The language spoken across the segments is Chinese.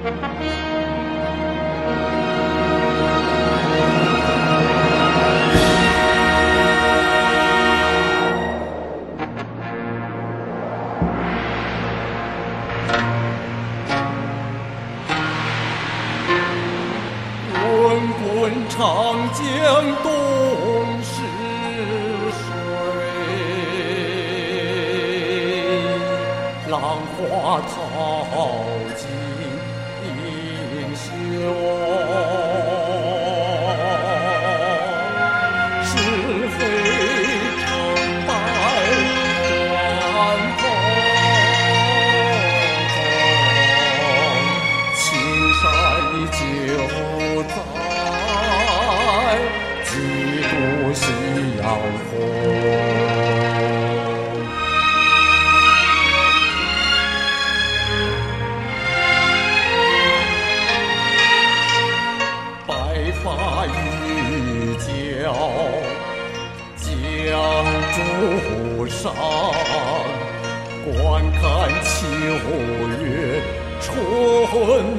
滚滚长江东逝水浪花淘尽。Senhor. 上，观看秋月春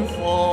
风。